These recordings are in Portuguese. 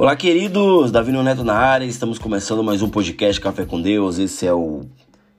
Olá, queridos! Davi Neto na área, estamos começando mais um podcast Café com Deus. Esse é o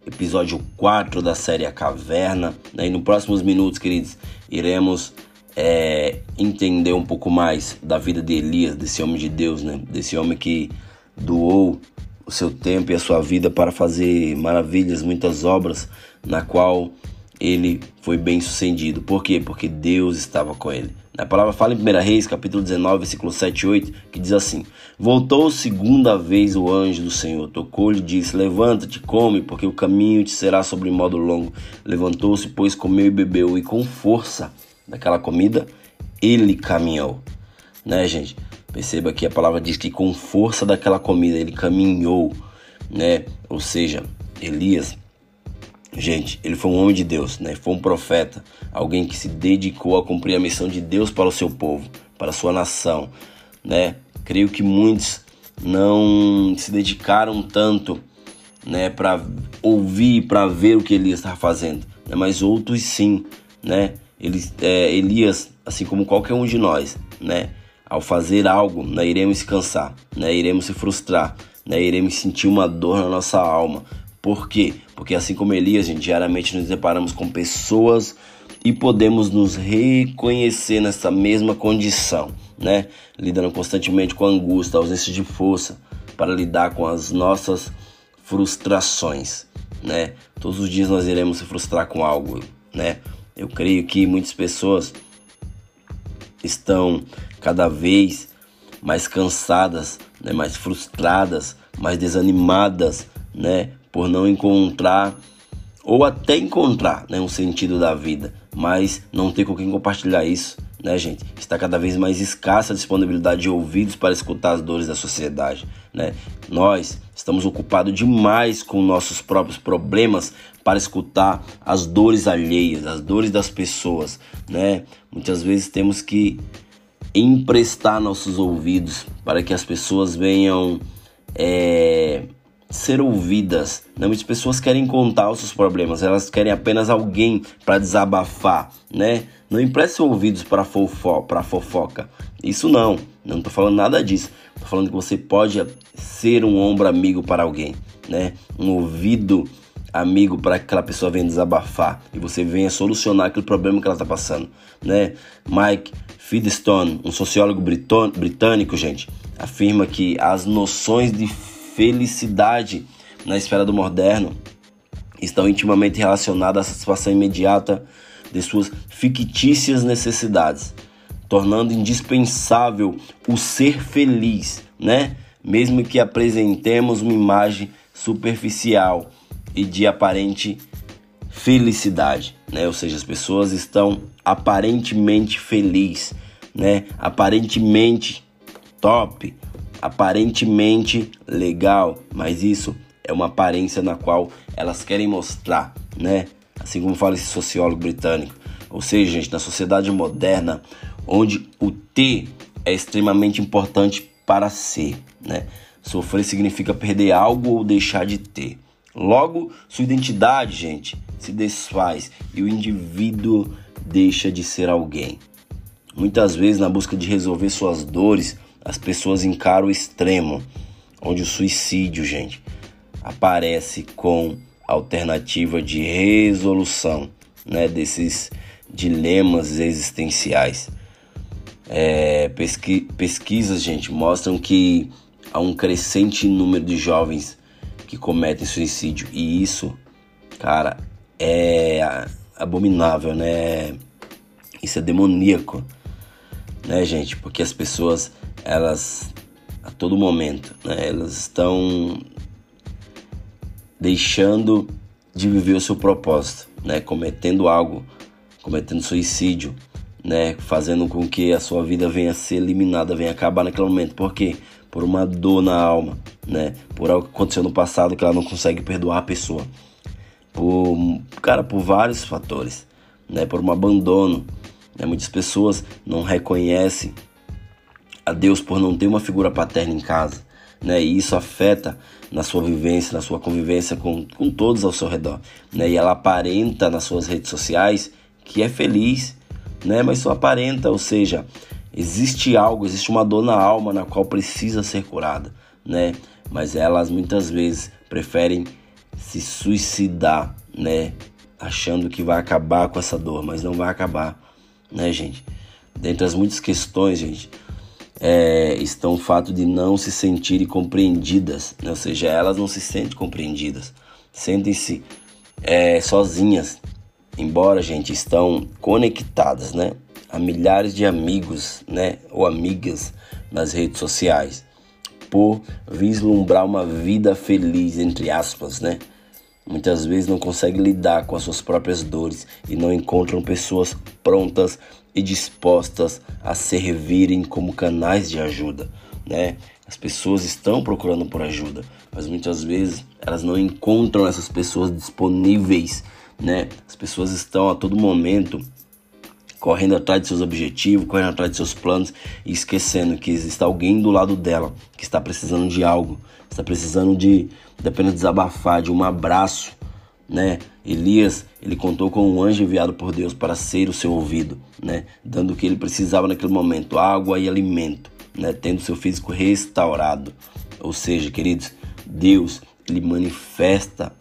episódio 4 da série A Caverna. Né? E nos próximos minutos, queridos, iremos é, entender um pouco mais da vida de Elias, desse homem de Deus, né? desse homem que doou o seu tempo e a sua vida para fazer maravilhas, muitas obras, na qual ele foi bem sucedido. Por quê? Porque Deus estava com ele. A palavra fala em 1 Reis, capítulo 19, versículo 7 e 8, que diz assim: Voltou segunda vez o anjo do Senhor, tocou-lhe e disse: Levanta-te, come, porque o caminho te será sobre modo longo. Levantou-se, pois comeu e bebeu, e com força daquela comida ele caminhou. Né, gente? Perceba que a palavra diz que com força daquela comida ele caminhou, né? Ou seja, Elias Gente, ele foi um homem de Deus, né? Foi um profeta, alguém que se dedicou a cumprir a missão de Deus para o seu povo, para a sua nação, né? Creio que muitos não se dedicaram tanto, né, para ouvir, para ver o que Elias estava fazendo, né? Mas outros sim, né? Ele, é, Elias, assim como qualquer um de nós, né? Ao fazer algo, né, iremos se cansar, né? Iremos se frustrar, né? Iremos sentir uma dor na nossa alma, por quê? Porque assim como Elias, gente, diariamente nos deparamos com pessoas e podemos nos reconhecer nessa mesma condição, né? Lidando constantemente com angústia, ausência de força para lidar com as nossas frustrações, né? Todos os dias nós iremos se frustrar com algo, né? Eu creio que muitas pessoas estão cada vez mais cansadas, né? mais frustradas, mais desanimadas, né? por não encontrar ou até encontrar né, um sentido da vida, mas não ter com quem compartilhar isso, né, gente? Está cada vez mais escassa a disponibilidade de ouvidos para escutar as dores da sociedade, né? Nós estamos ocupados demais com nossos próprios problemas para escutar as dores alheias, as dores das pessoas, né? Muitas vezes temos que emprestar nossos ouvidos para que as pessoas venham é, ser ouvidas. Né? Muitas pessoas querem contar os seus problemas, elas querem apenas alguém para desabafar, né? Não empreste ouvidos para fofo para fofoca. Isso não, não estou falando nada disso. Estou falando que você pode ser um ombro amigo para alguém, né? Um ouvido amigo para que aquela pessoa venha desabafar e você venha solucionar aquele problema que ela está passando, né? Mike Featherstone, um sociólogo britânico, gente, afirma que as noções de felicidade na esfera do moderno estão intimamente relacionadas à satisfação imediata de suas fictícias necessidades, tornando indispensável o ser feliz, né? Mesmo que apresentemos uma imagem superficial e de aparente felicidade, né? Ou seja, as pessoas estão aparentemente felizes, né? Aparentemente top, aparentemente legal, mas isso é uma aparência na qual elas querem mostrar, né? Assim como fala esse sociólogo britânico. Ou seja, gente, na sociedade moderna, onde o ter é extremamente importante para ser, né? Sofrer significa perder algo ou deixar de ter. Logo, sua identidade, gente, se desfaz e o indivíduo deixa de ser alguém. Muitas vezes, na busca de resolver suas dores, as pessoas encaram o extremo, onde o suicídio, gente, aparece com alternativa de resolução, né, desses dilemas existenciais. É, pesqui pesquisas, gente, mostram que há um crescente número de jovens que cometem suicídio e isso, cara, é abominável, né? Isso é demoníaco, né, gente? Porque as pessoas elas a todo momento, né, elas estão deixando de viver o seu propósito, né, cometendo algo, cometendo suicídio, né, fazendo com que a sua vida venha a ser eliminada, venha acabar naquele momento. Por quê? Por uma dor na alma, né, por algo que aconteceu no passado que ela não consegue perdoar a pessoa. Por, cara, por vários fatores, né, por um abandono. Né, muitas pessoas não reconhecem a Deus por não ter uma figura paterna em casa, né? E isso afeta na sua vivência, na sua convivência com, com todos ao seu redor, né? E ela aparenta nas suas redes sociais que é feliz, né? Mas só aparenta, ou seja, Existe algo, existe uma dor na alma na qual precisa ser curada, né? Mas elas muitas vezes preferem se suicidar, né? Achando que vai acabar com essa dor, mas não vai acabar, né, gente? Dentre as muitas questões, gente, é, estão o fato de não se sentirem compreendidas, né? ou seja, elas não se sentem compreendidas, sentem-se é, sozinhas, embora, gente, estão conectadas, né? A milhares de amigos, né? Ou amigas nas redes sociais, por vislumbrar uma vida feliz, entre aspas, né? Muitas vezes não conseguem lidar com as suas próprias dores e não encontram pessoas prontas e dispostas a servirem como canais de ajuda, né? As pessoas estão procurando por ajuda, mas muitas vezes elas não encontram essas pessoas disponíveis, né? As pessoas estão a todo momento correndo atrás de seus objetivos, correndo atrás de seus planos e esquecendo que existe alguém do lado dela que está precisando de algo, está precisando de, de apenas desabafar, de um abraço, né? Elias, ele contou com um anjo enviado por Deus para ser o seu ouvido, né? Dando o que ele precisava naquele momento, água e alimento, né? Tendo seu físico restaurado. Ou seja, queridos, Deus, ele manifesta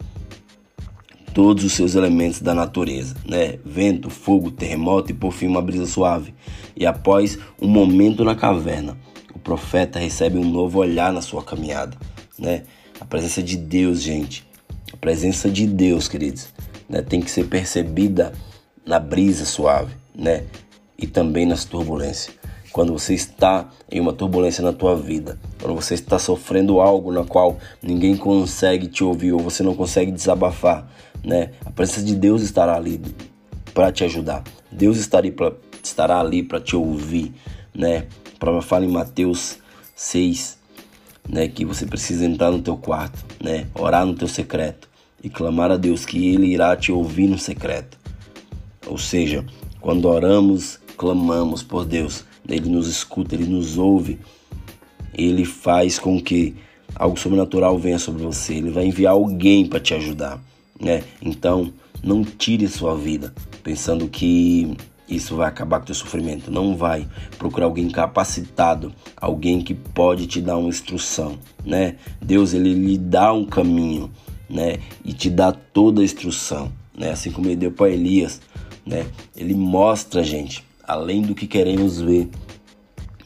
todos os seus elementos da natureza, né? Vento, fogo, terremoto e por fim uma brisa suave. E após um momento na caverna, o profeta recebe um novo olhar na sua caminhada, né? A presença de Deus, gente, a presença de Deus, queridos, né, tem que ser percebida na brisa suave, né? E também nas turbulências. Quando você está em uma turbulência na tua vida, quando você está sofrendo algo na qual ninguém consegue te ouvir ou você não consegue desabafar, né? A presença de Deus estará ali para te ajudar. Deus estará, ali para te ouvir, né? A palavra fala em Mateus 6, né, que você precisa entrar no teu quarto, né, orar no teu secreto e clamar a Deus que ele irá te ouvir no secreto. Ou seja, quando oramos, clamamos por Deus, ele nos escuta, ele nos ouve, ele faz com que algo sobrenatural venha sobre você, ele vai enviar alguém para te ajudar, né? Então, não tire sua vida pensando que isso vai acabar com o teu sofrimento. Não vai. Procura alguém capacitado, alguém que pode te dar uma instrução, né? Deus ele lhe dá um caminho, né? E te dá toda a instrução, né? Assim como ele deu para Elias, né? Ele mostra, gente, além do que queremos ver,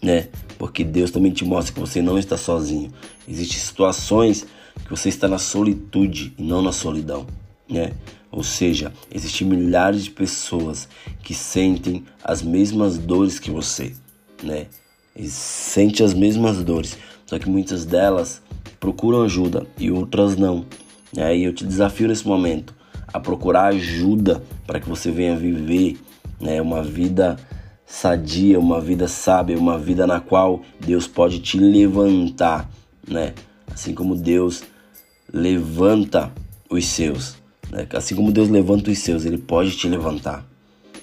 né? Porque Deus também te mostra que você não está sozinho. Existem situações que você está na solitude e não na solidão, né? Ou seja, existem milhares de pessoas que sentem as mesmas dores que você, né? E sentem as mesmas dores, só que muitas delas procuram ajuda e outras não. E eu te desafio nesse momento a procurar ajuda para que você venha viver né, uma vida sadia, uma vida sábia, uma vida na qual Deus pode te levantar, né? Assim como Deus levanta os seus. Né? Assim como Deus levanta os seus, Ele pode te levantar.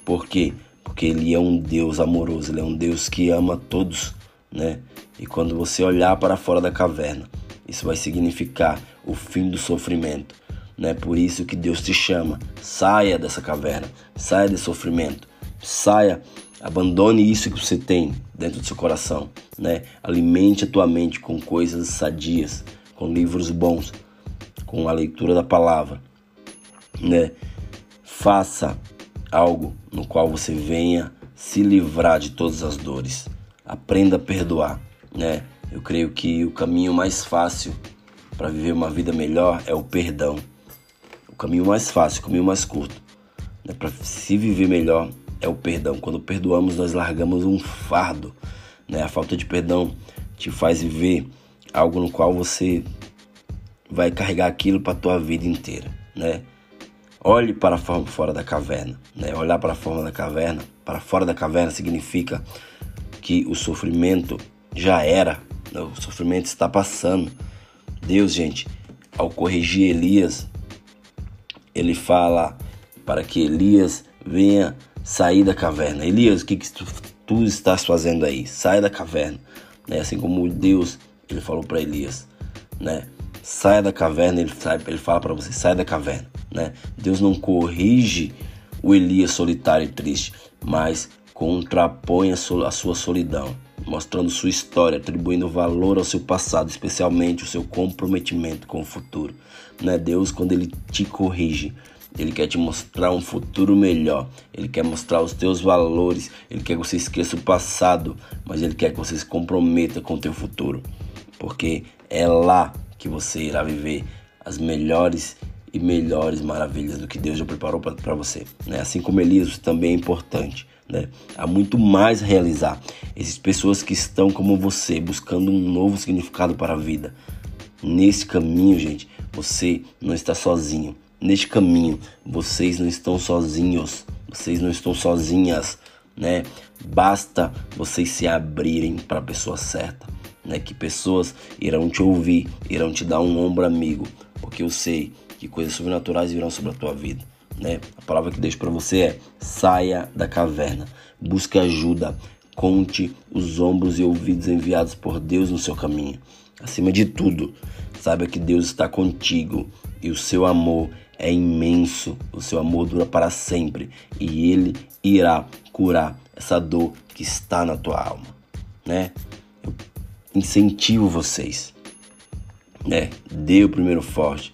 Por quê? Porque Ele é um Deus amoroso, Ele é um Deus que ama todos, né? E quando você olhar para fora da caverna, isso vai significar o fim do sofrimento, né? Por isso que Deus te chama, saia dessa caverna, saia desse sofrimento, saia, abandone isso que você tem dentro do seu coração, né? Alimente a tua mente com coisas sadias, com livros bons, com a leitura da palavra né? Faça algo no qual você venha se livrar de todas as dores. Aprenda a perdoar, né? Eu creio que o caminho mais fácil para viver uma vida melhor é o perdão. O caminho mais fácil, o caminho mais curto, né? para se viver melhor é o perdão. Quando perdoamos, nós largamos um fardo, né? A falta de perdão te faz viver algo no qual você vai carregar aquilo para tua vida inteira, né? Olhe para fora da caverna. Né? Olhar para a forma da caverna, para fora da caverna, significa que o sofrimento já era, né? o sofrimento está passando. Deus, gente, ao corrigir Elias, ele fala para que Elias venha sair da caverna. Elias, o que, que tu, tu estás fazendo aí? Sai da caverna. Né? Assim como Deus, ele falou para Elias, né? Saia da caverna, ele, ele fala para você, sai da caverna né? Deus não corrige o Elias solitário e triste, mas contrapõe a sua solidão, mostrando sua história, atribuindo valor ao seu passado, especialmente o seu comprometimento com o futuro. Não é Deus quando ele te corrige, ele quer te mostrar um futuro melhor. Ele quer mostrar os teus valores. Ele quer que você esqueça o passado, mas ele quer que você se comprometa com o teu futuro, porque é lá que você irá viver as melhores e melhores maravilhas do que Deus já preparou para você. Né? Assim como Elias também é importante. Né? Há muito mais a realizar. Essas pessoas que estão como você, buscando um novo significado para a vida. Nesse caminho, gente, você não está sozinho. Neste caminho, vocês não estão sozinhos. Vocês não estão sozinhas, né? Basta vocês se abrirem para a pessoa certa, né? Que pessoas irão te ouvir, irão te dar um ombro amigo, porque eu sei que coisas sobrenaturais virão sobre a tua vida né? A palavra que deixo para você é: saia da caverna, busque ajuda, conte os ombros e ouvidos enviados por Deus no seu caminho. Acima de tudo, saiba que Deus está contigo e o seu amor é imenso, o seu amor dura para sempre e ele irá curar essa dor que está na tua alma, né? Eu incentivo vocês, né? Dê o primeiro forte.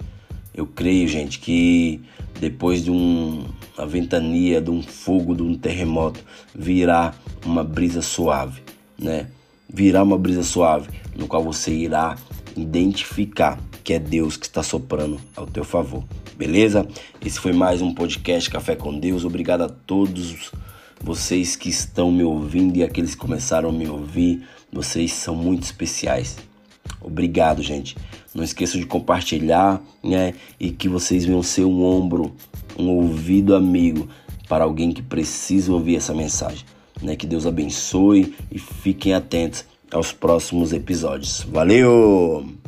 Eu creio, gente, que depois de um, uma ventania, de um fogo, de um terremoto, virá uma brisa suave, né? Virá uma brisa suave, no qual você irá identificar que é Deus que está soprando ao teu favor. Beleza? Esse foi mais um podcast Café com Deus. Obrigado a todos vocês que estão me ouvindo e aqueles que começaram a me ouvir. Vocês são muito especiais. Obrigado, gente. Não esqueçam de compartilhar, né? E que vocês venham ser um ombro, um ouvido amigo para alguém que precisa ouvir essa mensagem. Né? Que Deus abençoe e fiquem atentos aos próximos episódios. Valeu!